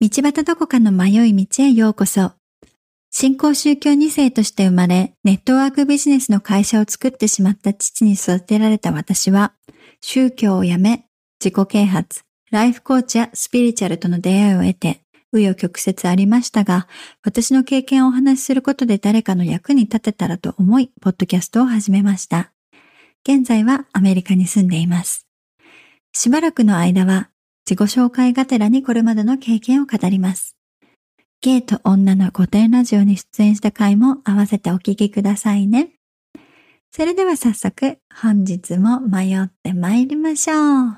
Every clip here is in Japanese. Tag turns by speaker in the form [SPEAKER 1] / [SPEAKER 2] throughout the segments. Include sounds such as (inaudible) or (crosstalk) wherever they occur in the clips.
[SPEAKER 1] 道端どこかの迷い道へようこそ。新興宗教2世として生まれ、ネットワークビジネスの会社を作ってしまった父に育てられた私は、宗教をやめ、自己啓発、ライフコーチやスピリチュアルとの出会いを得て、紆余曲折ありましたが、私の経験をお話しすることで誰かの役に立てたらと思い、ポッドキャストを始めました。現在はアメリカに住んでいます。しばらくの間は自己紹介がてらにこれまでの経験を語ります。ゲイと女の御殿ラジオに出演した回も合わせてお聞きくださいね。それでは早速本日も迷って参りましょう。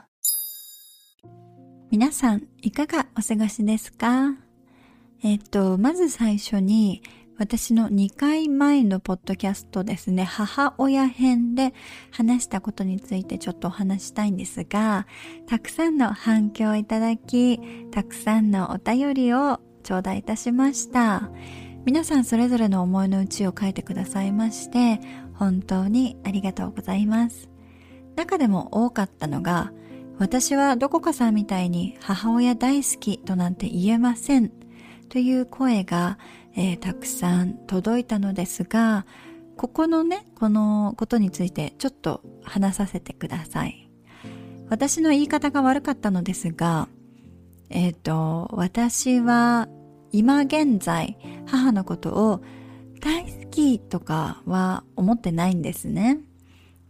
[SPEAKER 1] 皆さんいかがお過ごしですか？えっと、まず最初に私の2回前のポッドキャストですね、母親編で話したことについてちょっとお話したいんですが、たくさんの反響をいただき、たくさんのお便りを頂戴いたしました。皆さんそれぞれの思いの内を書いてくださいまして、本当にありがとうございます。中でも多かったのが、私はどこかさんみたいに母親大好きとなんて言えませんという声がえー、たくさん届いたのですが、ここのね、このことについてちょっと話させてください。私の言い方が悪かったのですが、えっ、ー、と、私は今現在母のことを大好きとかは思ってないんですね。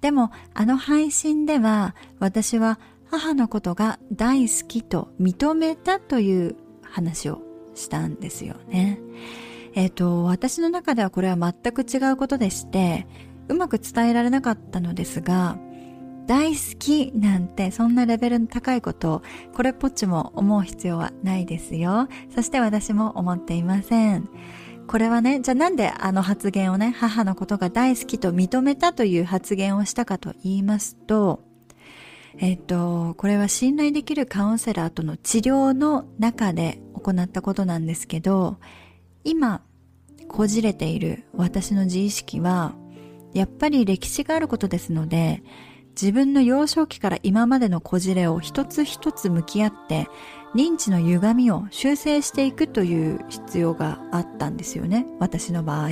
[SPEAKER 1] でもあの配信では私は母のことが大好きと認めたという話をしたんですよね。えっ、ー、と、私の中ではこれは全く違うことでして、うまく伝えられなかったのですが、大好きなんてそんなレベルの高いことをこれっぽっちも思う必要はないですよ。そして私も思っていません。これはね、じゃあなんであの発言をね、母のことが大好きと認めたという発言をしたかと言いますと、えっ、と、これは信頼できるカウンセラーとの治療の中で行ったことなんですけど、今こじれている私の自意識はやっぱり歴史があることですので自分の幼少期から今までのこじれを一つ一つ向き合って認知の歪みを修正していくという必要があったんですよね私の場合。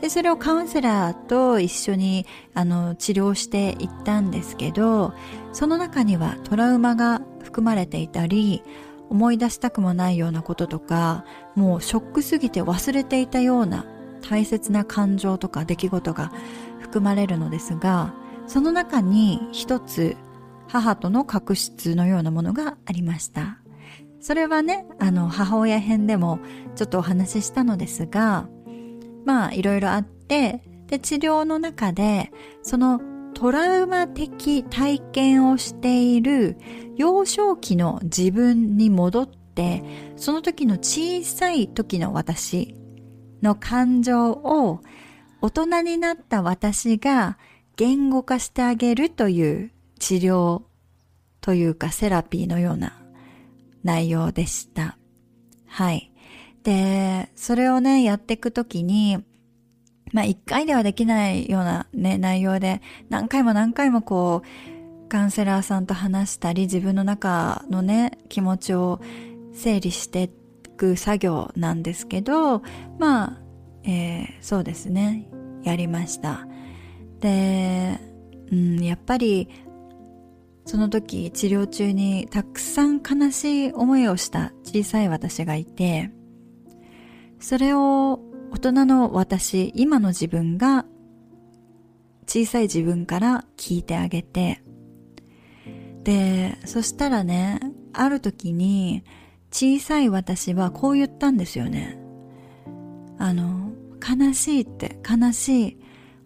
[SPEAKER 1] でそれをカウンセラーと一緒にあの治療していったんですけどその中にはトラウマが含まれていたり思い出したくもないようなこととかもうショックすぎて忘れていたような大切な感情とか出来事が含まれるのですがその中に一つ母との確執のようなものがありました。それはねあの母親編でもちょっとお話ししたのですがまあいろいろあってで治療の中でそのトラウマ的体験をしている幼少期の自分に戻ってその時の小さい時の私の感情を大人になった私が言語化してあげるという治療というかセラピーのような内容でした。はい。で、それをね、やっていくときに、まあ一回ではできないようなね、内容で何回も何回もこう、カウンセラーさんと話したり自分の中のね、気持ちを整理していく作業なんですけど、まあ、えー、そうですね、やりました。で、うん、やっぱりその時治療中にたくさん悲しい思いをした小さい私がいて、それを大人の私、今の自分が小さい自分から聞いてあげて、で、そしたらね、ある時に小さい私はこう言ったんですよね。あの、悲しいって悲しい。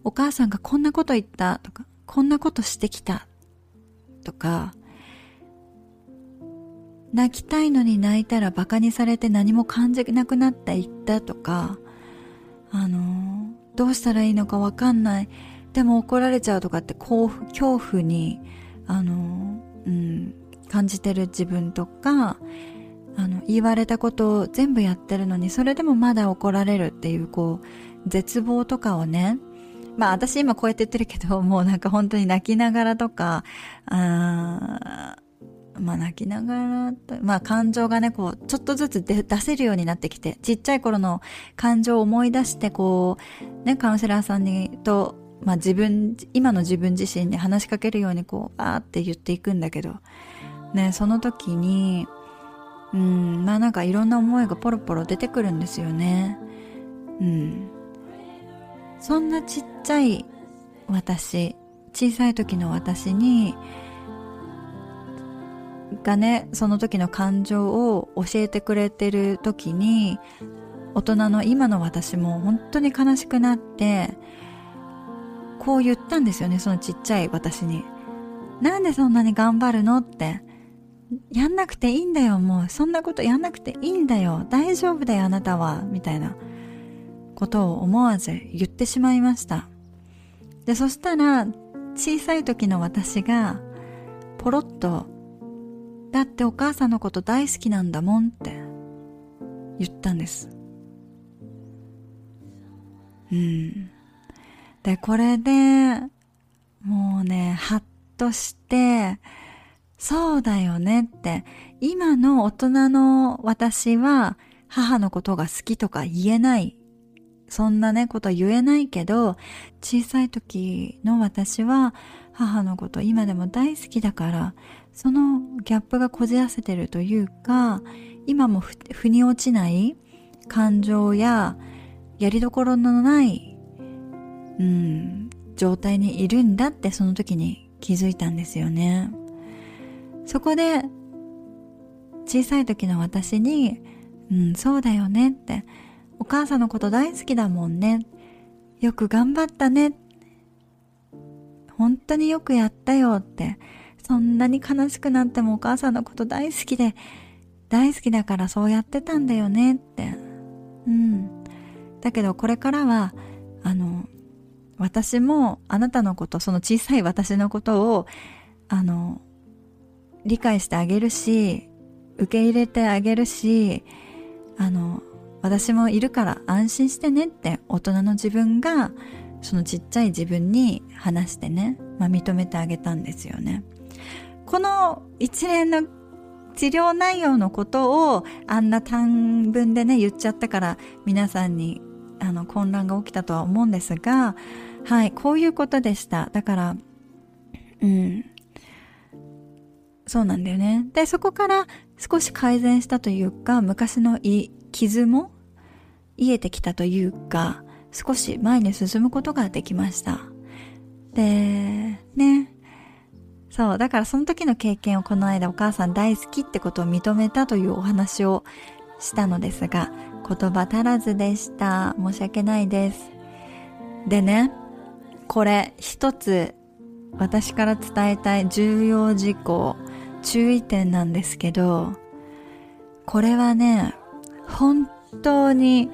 [SPEAKER 1] お母さんがこんなこと言ったとか、こんなことしてきたとか、泣きたいのに泣いたら馬鹿にされて何も感じなくなった言ったとか、あのどうしたらいいのかわかんないでも怒られちゃうとかって恐怖にあの、うん、感じてる自分とかあの言われたことを全部やってるのにそれでもまだ怒られるっていうこう絶望とかをねまあ私今こうやって言ってるけど (laughs) もうなんか本当に泣きながらとかあまあ泣きながら、まあ感情がね、こう、ちょっとずつ出せるようになってきて、ちっちゃい頃の感情を思い出して、こう、ね、カウンセラーさんにと、まあ自分、今の自分自身に話しかけるようにこう、あーって言っていくんだけど、ね、その時に、うん、まあなんかいろんな思いがポロポロ出てくるんですよね。うん。そんなちっちゃい私、小さい時の私に、がね、その時の感情を教えてくれてる時に、大人の今の私も本当に悲しくなって、こう言ったんですよね、そのちっちゃい私に。なんでそんなに頑張るの？って。やんなくていいんだよ、もう。そんなことやんなくていいんだよ。大丈夫だよ、あなたは。みたいなことを思わず言ってしまいました。で、そしたら、小さい時の私が、ポロッとだってお母さんのこと大好きなんだもんって言ったんです。うん。で、これで、もうね、はっとして、そうだよねって、今の大人の私は母のことが好きとか言えない。そんなね、ことは言えないけど、小さい時の私は母のこと今でも大好きだから、そのギャップがこじらせてるというか、今も腑に落ちない感情ややりどころのない、うん、状態にいるんだってその時に気づいたんですよね。そこで、小さい時の私に、うん、そうだよねって、お母さんのこと大好きだもんね。よく頑張ったね。本当によくやったよってそんなに悲しくなってもお母さんのこと大好きで、大好きだからそうやってたんだよねって。うん。だけどこれからは、あの、私もあなたのこと、その小さい私のことを、あの、理解してあげるし、受け入れてあげるし、あの、私もいるから安心してねって大人の自分がそのちっちゃい自分に話してね、まあ、認めてあげたんですよね。この一連の治療内容のことをあんな短文でね言っちゃったから皆さんにあの混乱が起きたとは思うんですがはいこういうことでしただからうんそうなんだよね。でそこから少し改善したというか昔の傷も癒えてきたというか少し前に進むことができました。でね。そう、だからその時の経験をこの間お母さん大好きってことを認めたというお話をしたのですが、言葉足らずでした。申し訳ないです。でね、これ一つ私から伝えたい重要事項、注意点なんですけど、これはね、本当に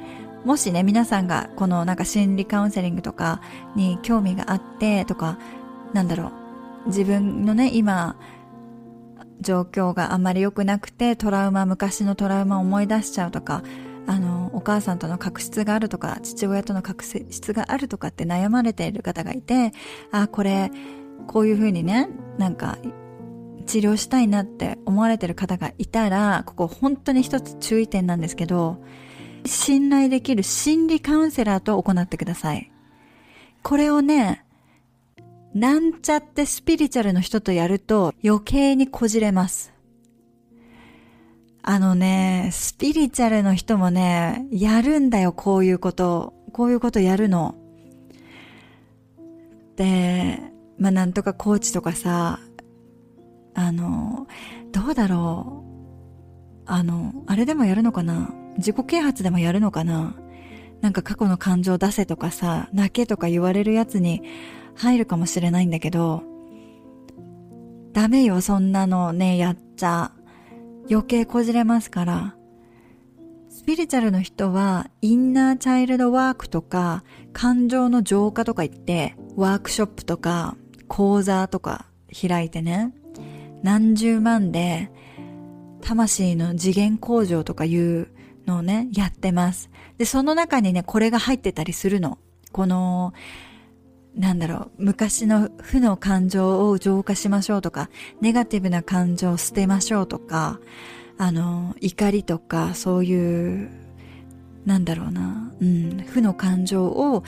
[SPEAKER 1] もしね、皆さんがこのなんか心理カウンセリングとかに興味があってとか、なんだろう、自分のね、今、状況があんまり良くなくて、トラウマ、昔のトラウマを思い出しちゃうとか、あの、お母さんとの確執があるとか、父親との確執があるとかって悩まれている方がいて、あ、これ、こういう風にね、なんか、治療したいなって思われてる方がいたら、ここ本当に一つ注意点なんですけど、信頼できる心理カウンセラーと行ってください。これをね、なんちゃってスピリチュアルの人とやると余計にこじれます。あのね、スピリチュアルの人もね、やるんだよ、こういうこと。こういうことやるの。で、まあ、なんとかコーチとかさ、あの、どうだろう。あの、あれでもやるのかな自己啓発でもやるのかななんか過去の感情出せとかさ、泣けとか言われるやつに、入るかもしれないんだけど、ダメよ、そんなのね、やっちゃ。余計こじれますから。スピリチュアルの人は、インナーチャイルドワークとか、感情の浄化とか言って、ワークショップとか、講座とか開いてね、何十万で、魂の次元向上とかいうのをね、やってます。で、その中にね、これが入ってたりするの。この、なんだろう、昔の負の感情を浄化しましょうとか、ネガティブな感情を捨てましょうとか、あの、怒りとか、そういう、なんだろうな、うん、負の感情を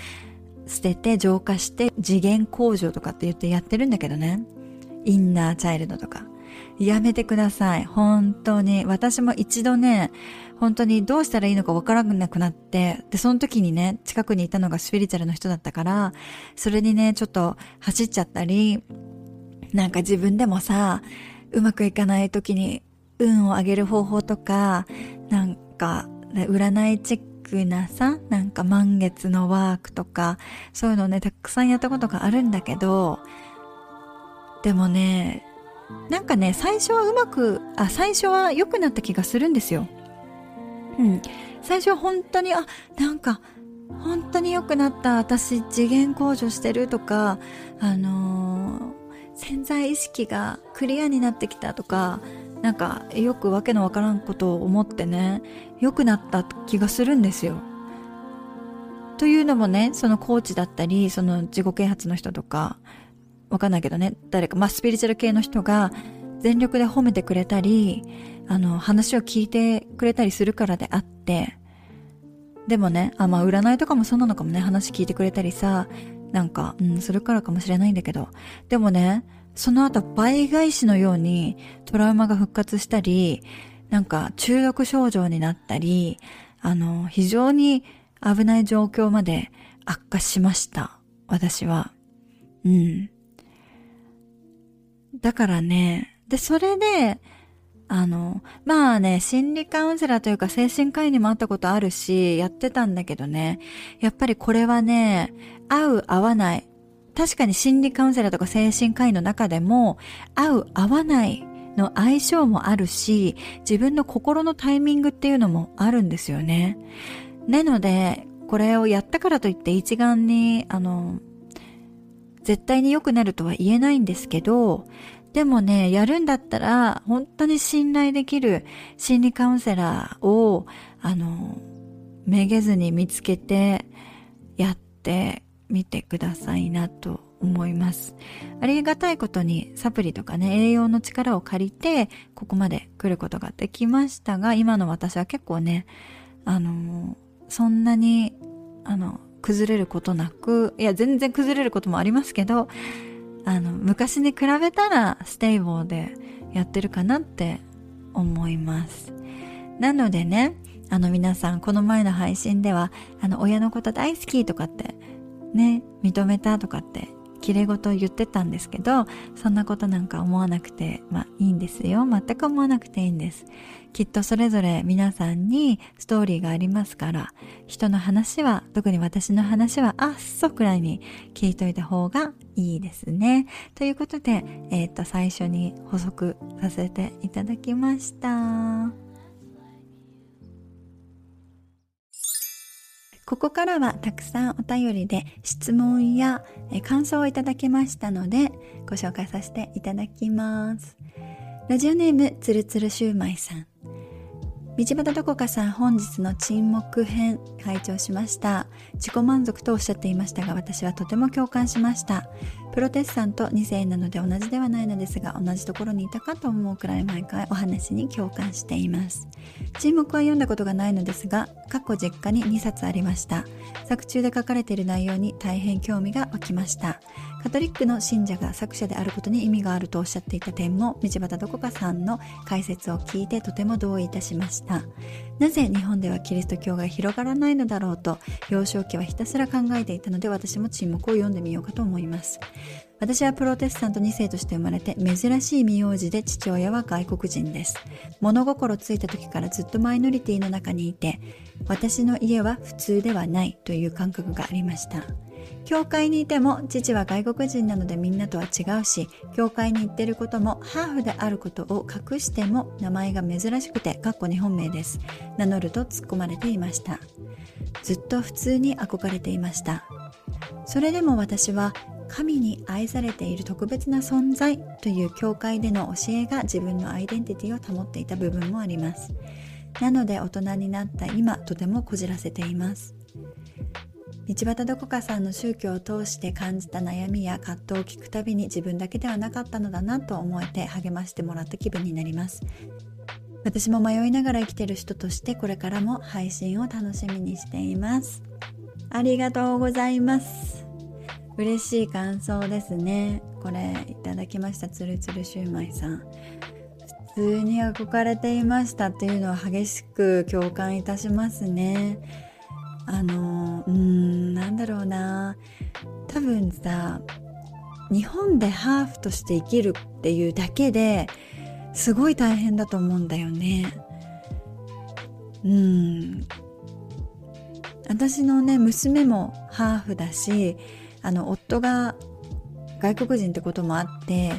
[SPEAKER 1] 捨てて浄化して次元向上とかって言ってやってるんだけどね。インナーチャイルドとか。やめてください。本当に。私も一度ね、本当にどうしたらいいのかわからなくなって、で、その時にね、近くにいたのがスピリチュアルの人だったから、それにね、ちょっと走っちゃったり、なんか自分でもさ、うまくいかない時に運を上げる方法とか、なんか、占いチェックなさ、なんか満月のワークとか、そういうのね、たくさんやったことがあるんだけど、でもね、なんかね、最初はうまく、あ、最初は良くなった気がするんですよ。うん。最初は本当に、あ、なんか、本当に良くなった、私次元向上してるとか、あのー、潜在意識がクリアになってきたとか、なんかよくわけのわからんことを思ってね、良くなった気がするんですよ。というのもね、そのコーチだったり、その自己啓発の人とか、わかんないけどね、誰か、まあ、スピリチュアル系の人が全力で褒めてくれたり、あの、話を聞いてくれたりするからであって、でもね、あ、まあ、占いとかもそうなのかもね、話聞いてくれたりさ、なんか、うん、するからかもしれないんだけど、でもね、その後倍返しのようにトラウマが復活したり、なんか中毒症状になったり、あの、非常に危ない状況まで悪化しました。私は。うん。だからね、で、それで、あの、まあね、心理カウンセラーというか精神科医にも会ったことあるし、やってたんだけどね、やっぱりこれはね、合う合わない。確かに心理カウンセラーとか精神科医の中でも、合う合わないの相性もあるし、自分の心のタイミングっていうのもあるんですよね。なので、これをやったからといって一概に、あの、絶対に良くなるとは言えないんですけど、でもね、やるんだったら、本当に信頼できる心理カウンセラーを、あの、めげずに見つけて、やってみてくださいなと思います。ありがたいことにサプリとかね、栄養の力を借りて、ここまで来ることができましたが、今の私は結構ね、あの、そんなに、あの、崩れることなく、いや、全然崩れることもありますけど、あの、昔に比べたらステイボーでやってるかなって思います。なのでね、あの皆さん、この前の配信では、あの、親のこと大好きとかって、ね、認めたとかって綺麗事を言ってたんですけど、そんなことなんか思わなくて、まあいいんですよ。全く思わなくていいんです。きっとそれぞれ皆さんにストーリーがありますから、人の話は、特に私の話は、あっそくらいに聞いといた方がいいですね。ということで、えっ、と、最初に補足させていただきました。ここからはたくさんお便りで質問や感想をいただきましたのでご紹介させていただきます。ラジオネームつるつるシューマイさん。道端どこかさん本日の沈黙編拝聴しました。自己満足とおっしゃっていましたが私はとても共感しました。プロテスタント2世なので同じではないのですが同じところにいたかと思うくらい毎回お話に共感しています。沈黙は読んだことがないのですが過去実家に2冊ありました。作中で書かれている内容に大変興味が湧きました。カトリックの信者が作者であることに意味があるとおっしゃっていた点も道端どこかさんの解説を聞いてとても同意いたしましたなぜ日本ではキリスト教が広がらないのだろうと幼少期はひたすら考えていたので私も沈黙を読んでみようかと思います私はプロテスタント2世として生まれて珍しい名字で父親は外国人です。物心ついた時からずっとマイノリティの中にいて、私の家は普通ではないという感覚がありました。教会にいても父は外国人なのでみんなとは違うし、教会に行ってることもハーフであることを隠しても名前が珍しくて、かっこ日本名です。名乗ると突っ込まれていました。ずっと普通に憧れていました。それでも私は神に愛されている特別な存在という教会での教えが自分のアイデンティティを保っていた部分もあります。なので大人になった今とてもこじらせています。道端どこかさんの宗教を通して感じた悩みや葛藤を聞くたびに自分だけではなかったのだなと思えて励ましてもらった気分になります。私も迷いながら生きてる人としてこれからも配信を楽しみにしています。ありがとうございます。嬉しい感想ですね。これいただきました。つるつるシューマイさん。普通に憧れていましたっていうのは激しく共感いたしますね。あのうんなんだろうな。多分さ日本でハーフとして生きるっていうだけですごい大変だと思うんだよね。うん。私のね娘もハーフだしあの夫が外国人ってこともあって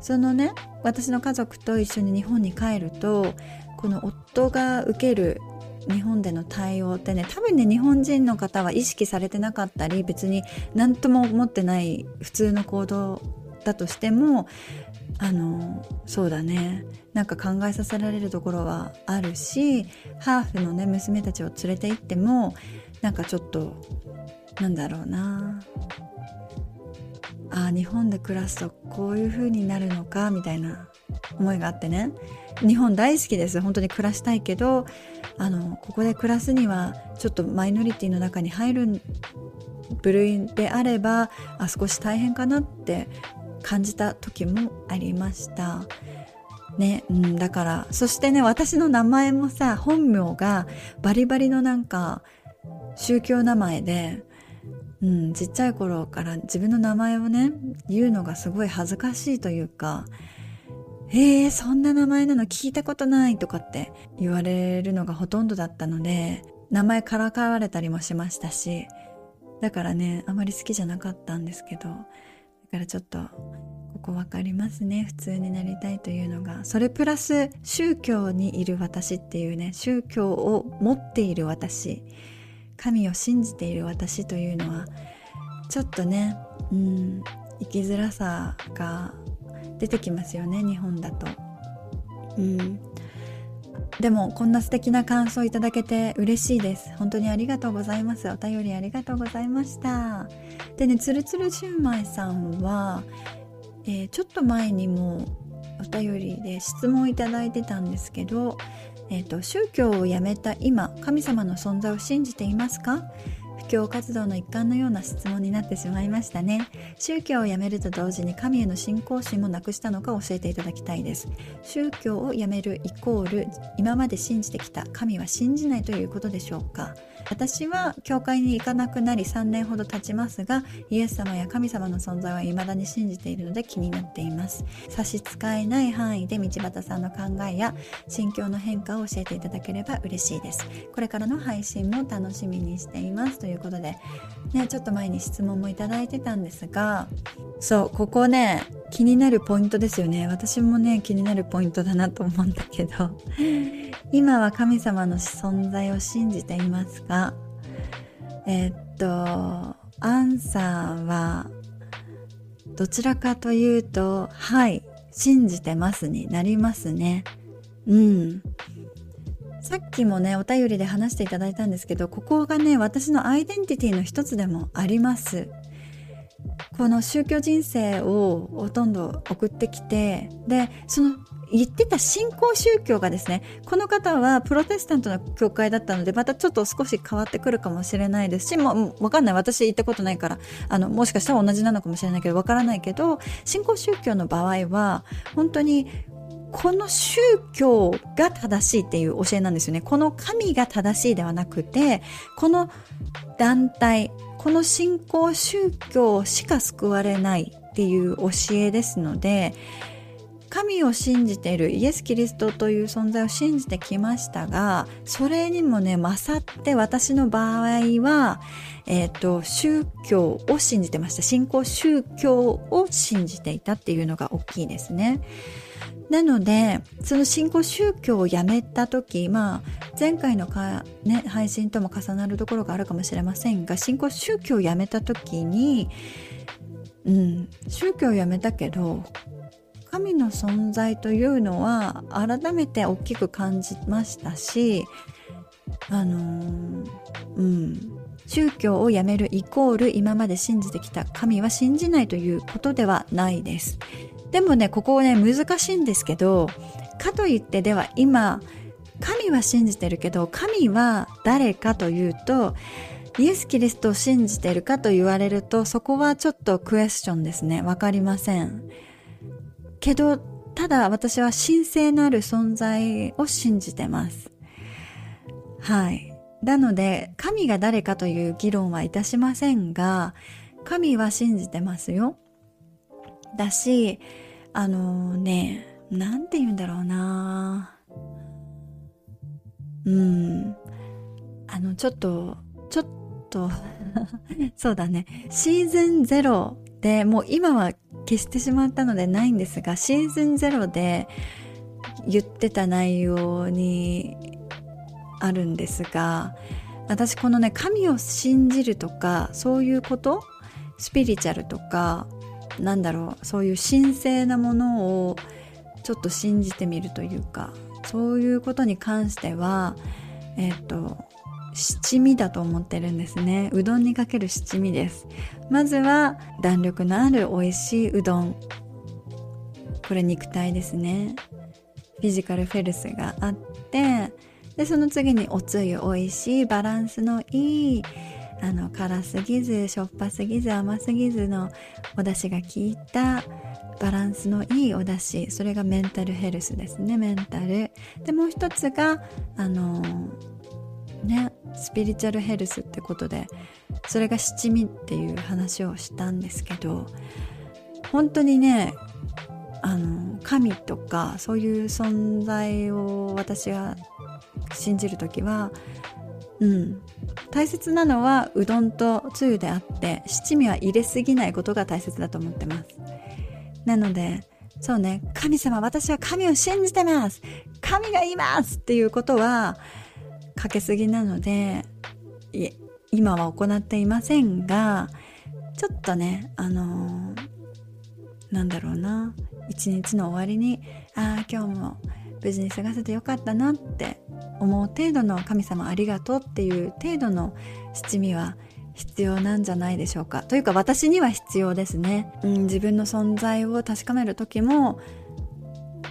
[SPEAKER 1] そのね私の家族と一緒に日本に帰るとこの夫が受ける日本での対応ってね多分ね日本人の方は意識されてなかったり別に何とも思ってない普通の行動だとしてもあのそうだね。なんか考えさせられるところはあるしハーフのね娘たちを連れて行ってもなんかちょっとなんだろうな。あ日本で暮らすとこういう風になるのかみたいな思いがあってね。日本大好きです。本当に暮らしたいけどあのここで暮らすにはちょっとマイノリティの中に入る部類であればあ少し大変かなって感じた時もありました。ね、うん、だからそしてね私の名前もさ本名がバリバリのなんか宗教名前でうん、ちっちゃい頃から自分の名前をね言うのがすごい恥ずかしいというか「えー、そんな名前なの聞いたことない」とかって言われるのがほとんどだったので名前からかわれたりもしましたしだからねあまり好きじゃなかったんですけどだからちょっとここ分かりますね普通になりたいというのが。それプラス宗教にいる私っていうね宗教を持っている私神を信じている私というのはちょっとねうん生きづらさが出てきますよね日本だと。うん。でもこんな素敵な感想いただけて嬉しいです。本当にありがとうございます。お便りありがとうございました。でねつるつるシューマイさんは、えー、ちょっと前にもお便りで質問いただいてたんですけどえーと、宗教をやめた今神様の存在を信じていますか？布教活動の一環のような質問になってしまいましたね。宗教をやめると同時に神への信仰心もなくしたのか教えていただきたいです。宗教をやめるイコール今まで信じてきた神は信じないということでしょうか。私は教会に行かなくなり3年ほど経ちますがイエス様や神様の存在は未だに信じているので気になっています。差し支えない範囲で道端さんの考えや心境の変化を教えていただければ嬉しいです。これからの配信も楽しみにしています。ということでねちょっと前に質問もいただいてたんですがそうここね気になるポイントですよね。私もね気になるポイントだなと思うんだけど今は神様の存在を信じていますかえ、っとアンサーはどちらかというとはい信じてますになりますね。うん。さっきもねお便りで話していただいたんですけどここがね私のアイデンティティの一つでもあります。この宗教人生をほとんど送ってきてでその言ってた新興宗教がですねこの方はプロテスタントの教会だったのでまたちょっと少し変わってくるかもしれないですしもう分かんない私行ったことないからあのもしかしたら同じなのかもしれないけど分からないけど新興宗教の場合は本当にこの宗教が正しいっていう教えなんですよね。この神が正しいではなくて、この団体、この信仰宗教しか救われないっていう教えですので神を信じているイエス・キリストという存在を信じてきましたがそれにもね勝って私の場合は、えっ、ー、と宗教を信じてました信仰宗教を信じていたっていうのが大きいですね。なのでその新興宗教をやめた時まあ前回のか、ね、配信とも重なるところがあるかもしれませんが新興宗教をやめた時に、うん、宗教をやめたけど神の存在というのは改めて大きく感じましたしあのー、うん宗教をやめるイコール今まで信じてきた神は信じないということではないです。でもね、ここね、難しいんですけど、かといってでは今、神は信じてるけど、神は誰かというと、イエス・キリストを信じてるかと言われると、そこはちょっとクエスチョンですね。わかりません。けど、ただ私は神聖なる存在を信じてます。はい。なので、神が誰かという議論はいたしませんが、神は信じてますよ。だし、あのね、なんて言うんだろうなうん。あの、ちょっと、ちょっと (laughs) そうだね。シーズンゼロで、もう今は消してしまったのでないんですが、シーズンゼロで言ってた内容にあるんですが私このね神を信じるとかそういうことスピリチュアルとかなんだろうそういう神聖なものをちょっと信じてみるというかそういうことに関してはえっ、と七味だと思ってるんですね。うどんにかける七味です。まずは弾力のある美味しいうどん。これ肉体ですね。フィジカルフェルスがあってでその次におつゆ美味しいバランスのいいあの辛すぎずしょっぱすぎず甘すぎずのお出汁が効いたバランスのいいお出汁。それがメンタルヘルスですね。メンタル。でもう一つがあのねスピリチュアルヘルスってことでそれが七味っていう話をしたんですけど本当にねあの神とかそういう存在を私が信じる時はうん大切なのはうどんとつゆであって七味は入れすぎないことが大切だと思ってます。なのでそうね神様私は神を信じてます。神がいますっていうことはかけすぎなので今は行っていませんがちょっとねあのー、なんだろうな一日の終わりにああ今日も無事に過ごせてよかったなって思う程度の神様ありがとうっていう程度の七味は必要なんじゃないでしょうか。というか私には必要ですね、うん、自分の存在を確かめる時も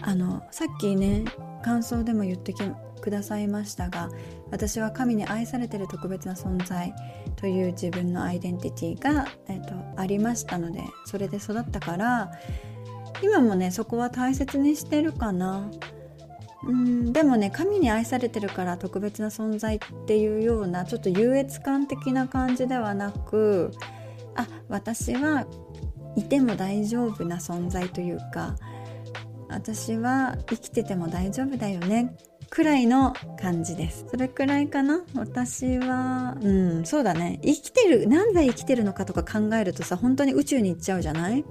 [SPEAKER 1] あのさっきね感想でも言ってきくださいましたが私は神に愛されてる特別な存在という自分のアイデンティティが、えーと、ありましたのでそれで育ったから今もねそこは大切にしてるかな。うんでもね神に愛されてるから特別な存在っていうようなちょっと優越感的な感じではなくあ私はいても大丈夫な存在というか私は生きてても大丈夫だよねくらいの感じです。それくらいかな？私はうんそうだね。生きてる何で生きてるのかとか考えるとさ本当に宇宙に行っちゃうじゃない？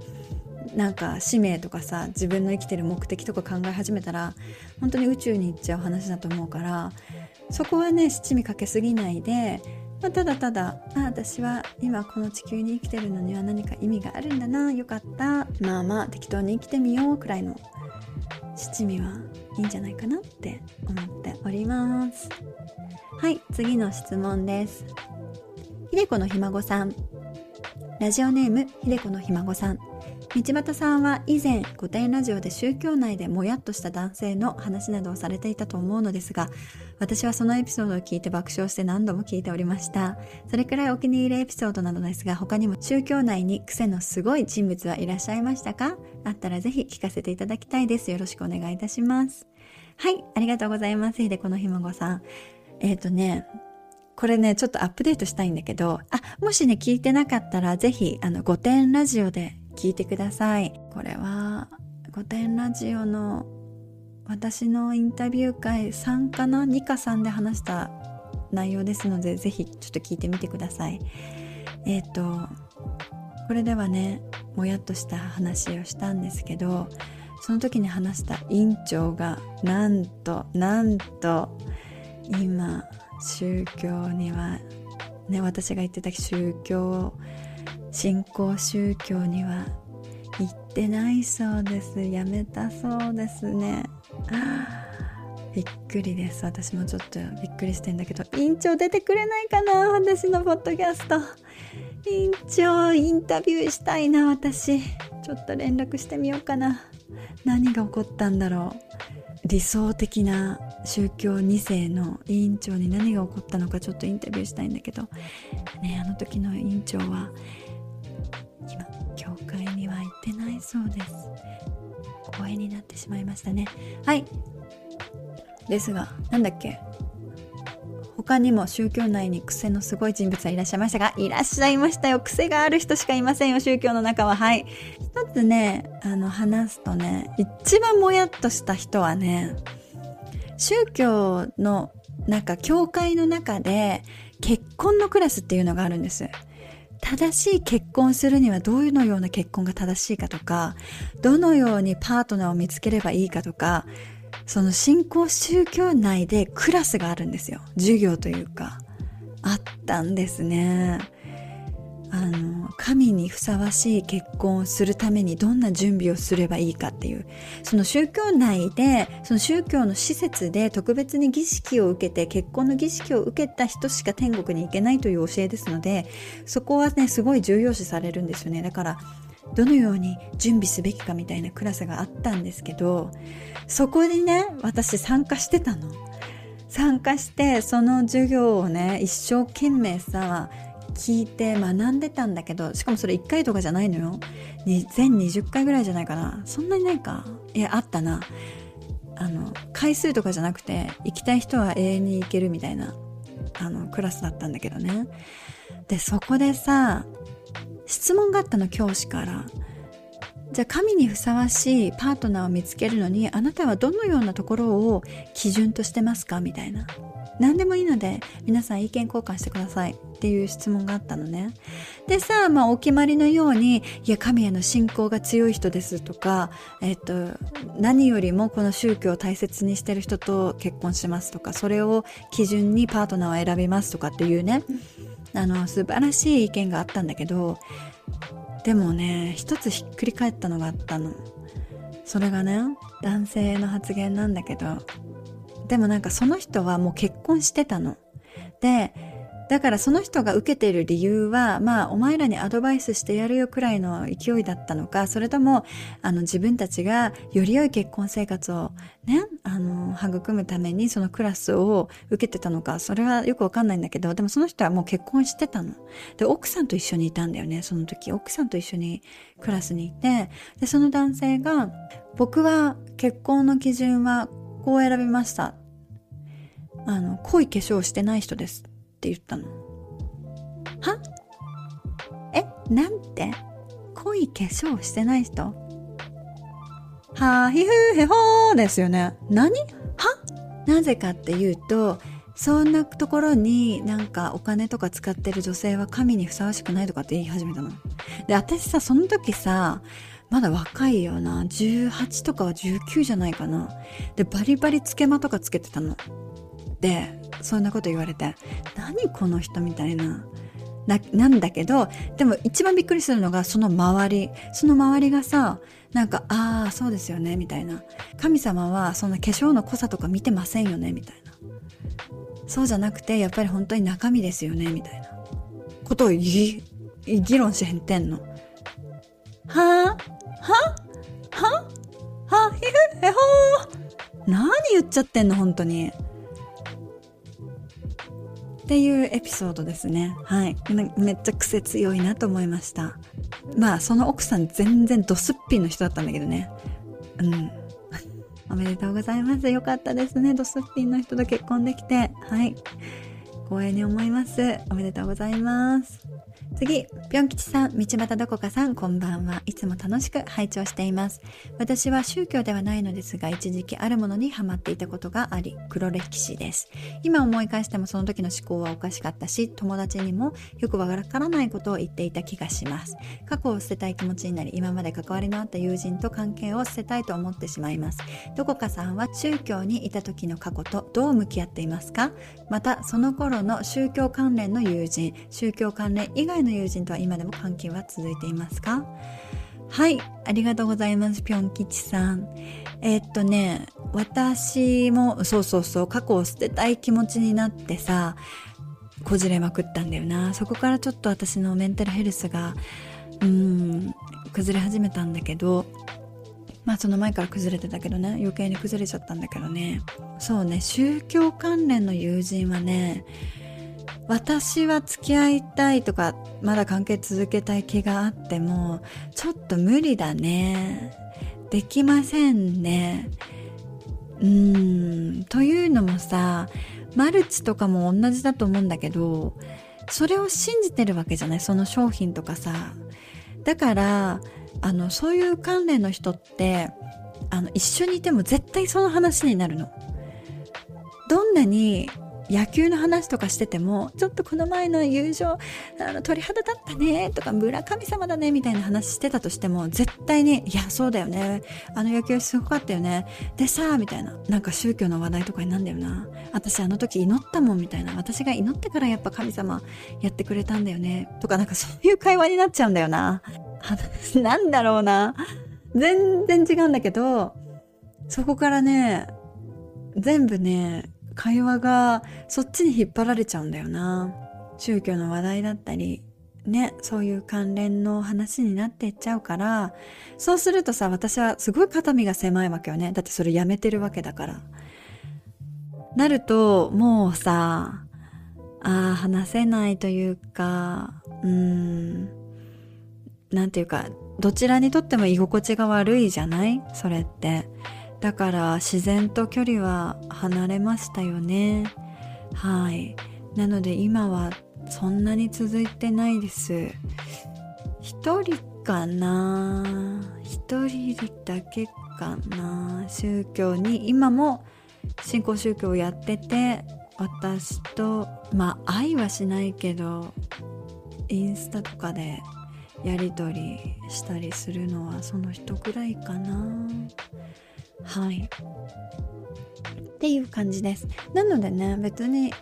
[SPEAKER 1] なんか使命とかさ自分の生きてる目的とか考え始めたら本当に宇宙に行っちゃう話だと思うからそこはね七味かけすぎないで、まあ、ただただあ私は今この地球に生きてるのには何か意味があるんだなよかった。まあまあ適当に生きてみようくらいの七味はいいんじゃないかなって思っております。はい次の質問です。ひでこのひ孫さん。ラジオネームひでこのひ孫さん。道端さんは以前古典ラジオで宗教内でもやっとした男性の話などをされていたと思うのですが私はそのエピソードを聞いて爆笑して何度も聞いておりました。それくらいお気に入りエピソードなのですが他にも宗教内に癖のすごい人物はいらっしゃいましたか？あったらぜひ聞かせていただきたいです。よろしくお願いいたします。はいありがとうございますひでこのひ孫さん。えっ、ー、とねこれね、ちょっとアップデートしたいんだけど、あ、もしね、聞いてなかったら、ぜひ、あの、御殿ラジオで聞いてください。これは御殿ラジオの私のインタビュー会3かな2か3で話した内容ですのでぜひちょっと聞いてみてください。えっ、ー、とこれではねもやっとした話をしたんですけどその時に話した院長がなんとなんと今宗教にはね私が言ってた宗教新興宗教には行ってないそうです。やめたそうですね。(sighs) びっくりです。私もちょっとびっくりしてんだけど委員長出てくれないかな？私のポッドキャスト。委員長インタビューしたいな私。ちょっと連絡してみようかな。何が起こったんだろう。理想的な宗教2世の委員長に何が起こったのかちょっとインタビューしたいんだけど。ねあの時の委員長は行ってないそうです公園になってしまいましたねはいですが、なんだっけ他にも宗教内に癖のすごい人物はいらっしゃいましたが、いらっしゃいましたよ。癖がある人しかいませんよ、宗教の中は。はい。一つね、あの、話すとね、一番もやっとした人はね、宗教の中、教会の中で結婚のクラスっていうのがあるんです。正しい結婚するにはどういうのような結婚が正しいかとか、どのようにパートナーを見つければいいかとか、その信仰宗教内でクラスがあるんですよ。授業というか。あったんですね。あの、神にふさわしい結婚をするためにどんな準備をすればいいかっていう、その宗教内で、その宗教の施設で特別に儀式を受けて、結婚の儀式を受けた人しか天国に行けないという教えですので、そこはね、すごい重要視されるんですよね。だから、どのように準備すべきかみたいなクラスがあったんですけど、そこにね、私参加してたの。参加して、その授業をね、一生懸命さ、聞いて学んでたんだけど、しかもそれ1回とかじゃないのよ。全20回ぐらいじゃないかな。そんなにないか。いや、あったな。あの、回数とかじゃなくて、行きたい人は永遠に行けるみたいな、あの、クラスだったんだけどね。で、そこでさ、質問があったの教師からじゃあ神にふさわしいパートナーを見つけるのにあなたはどのようなところを基準としてますか？みたいな何でもいいので皆さん意見交換してください。っていう質問があったのね。でさまあお決まりのようにいや神への信仰が強い人ですとかえっと何よりもこの宗教を大切にしてる人と結婚しますとかそれを基準にパートナーを選びますとかっていうねあの素晴らしい意見があったんだけどでもね一つひっくり返ったのがあったの。それがね男性の発言なんだけどでもなんかその人はもう結婚してたのでだからその人が受けている理由は、まあ、お前らにアドバイスしてやるよくらいの勢いだったのか、それとも、あの、自分たちがより良い結婚生活をね、あの、育むためにそのクラスを受けてたのか、それはよくわかんないんだけど、でもその人はもう結婚してたの。で、奥さんと一緒にいたんだよね、その時。奥さんと一緒にクラスにいて、で、その男性が、僕は結婚の基準はこう選びました。あの、濃い化粧してない人です。って言ったの。は？えなんて？濃い化粧してない人？はひふへほーですよね。何？は？なぜかっていうと、そんなところになんかお金とか使ってる女性は神にふさわしくないとかって言い始めたの。で、私さ、その時さ、まだ若いよな。18とかは19じゃないかな。で、バリバリつけまとかつけてたの。で、そんなこと言われて何この人みたいな。ななんだけどでも一番びっくりするのがその周り。その周りがさなんかああそうですよねみたいな。神様はそんな化粧の濃さとか見てませんよねみたいな。そうじゃなくてやっぱり本当に中身ですよねみたいな。ことを議論しへんてんの。はあは？は？は？ひふへほー何言っちゃってんの本当にっていうエピソードですね。はい。めっちゃ癖強いなと思いました。まあ、その奥さん全然ドスッピンの人だったんだけどね。うん。(laughs) おめでとうございます。よかったですね。ドスッピンの人と結婚できて。はい。光栄に思います。おめでとうございます。次、ぴょん吉さん、道端どこかさん、こんばんは。いつも楽しく拝聴しています。私は宗教ではないのですが、一時期あるものにハマっていたことがあり、黒歴史です。今思い返してもその時の思考はおかしかったし、友達にもよくわからないことを言っていた気がします。過去を捨てたい気持ちになり、今まで関わりのあった友人と関係を捨てたいと思ってしまいます。どこかさんは宗教にいた時の過去とどう向き合っていますか？また、その頃の宗教関連の友人、宗教関連以外の友人とは今でも関係は続いていますか？はい、ありがとうございます、ぴょん吉さん。えー、っとね、私も、そうそうそう、過去を捨てたい気持ちになってさ、こじれまくったんだよな。そこからちょっと私のメンタルヘルスが、うん、崩れ始めたんだけど、まあその前から崩れてたけどね、余計に崩れちゃったんだけどね。そうね、宗教関連の友人はね、私は付き合いたいとかまだ関係続けたい気があってもちょっと無理だね。できませんね。うーん。というのもさマルチとかも同じだと思うんだけどそれを信じてるわけじゃない？その商品とかさ。だからあのそういう関連の人ってあの一緒にいても絶対その話になるの。どんなに野球の話とかしててもちょっとこの前の優勝あの鳥肌立ったねとか村神様だねみたいな話してたとしても絶対にいやそうだよねあの野球すごかったよねでさみたいななんか宗教の話題とかになんだよな私あの時祈ったもんみたいな私が祈ってからやっぱ神様やってくれたんだよねとかなんかそういう会話になっちゃうんだよな。(laughs) なんだろうな。全然違うんだけどそこからね全部ね会話がそっちに引っ張られちゃうんだよな。宗教の話題だったりねそういう関連の話になっていっちゃうから。そうするとさ私はすごい肩身が狭いわけよね。だってそれやめてるわけだから。なるともうさああ話せないというかうーんなんていうかどちらにとっても居心地が悪いじゃない？それって。だから自然と距離は離れましたよね。はい。なので今はそんなに続いてないです。一人かな？一人だけかな？宗教に。今も新興宗教をやってて私とまあ愛はしないけどインスタとかでやり取りしたりするのはその人ぐらいかな。はい。っていう感じです。なのでね別に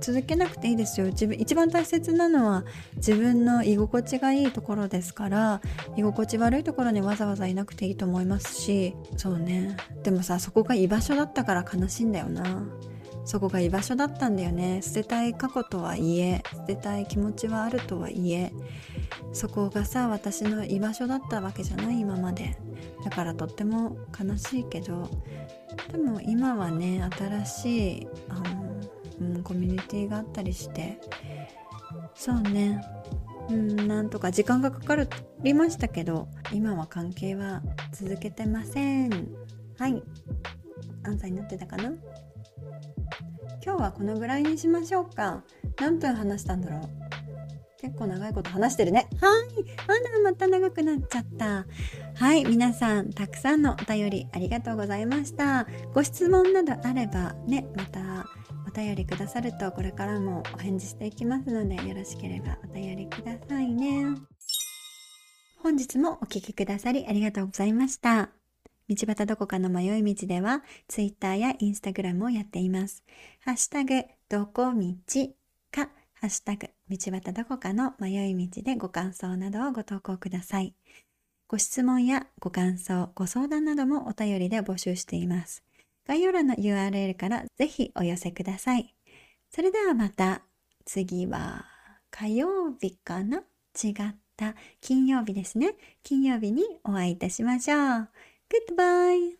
[SPEAKER 1] 続けなくていいですよ。自分一番大切なのは自分の居心地がいいところですから居心地悪いところにわざわざいなくていいと思いますしそうね。でもさそこが居場所だったから悲しいんだよな。そこが居場所だったんだよね。捨てたい過去とはいえ捨てたい気持ちはあるとはいえそこがさ私の居場所だったわけじゃない今まで。だからとっても悲しいけどでも今はね新しいあの、うん、コミュニティがあったりしてそうね。うんなんとか時間がかかりましたけど今は関係は続けてません。はい。アンサーになってたかな？今日はこのぐらいにしましょうか。何分話したんだろう。結構長いこと話してるね。はい。あらまた長くなっちゃった。はい皆さんたくさんのお便りありがとうございました。ご質問などあればねまたお便りくださるとこれからもお返事していきますのでよろしければお便りくださいね。本日もお聴きくださりありがとうございました道端どこかの迷い道では、ツイッターやインスタグラムをやっています。ハッシュタグ、どこ道か、ハッシュタグ、道端どこかの迷い道でご感想などをご投稿ください。ご質問やご感想、ご相談などもお便りで募集しています。概要欄の URL からぜひお寄せください。それではまた次は火曜日かな？違った金曜日ですね。金曜日にお会いいたしましょう。Goodbye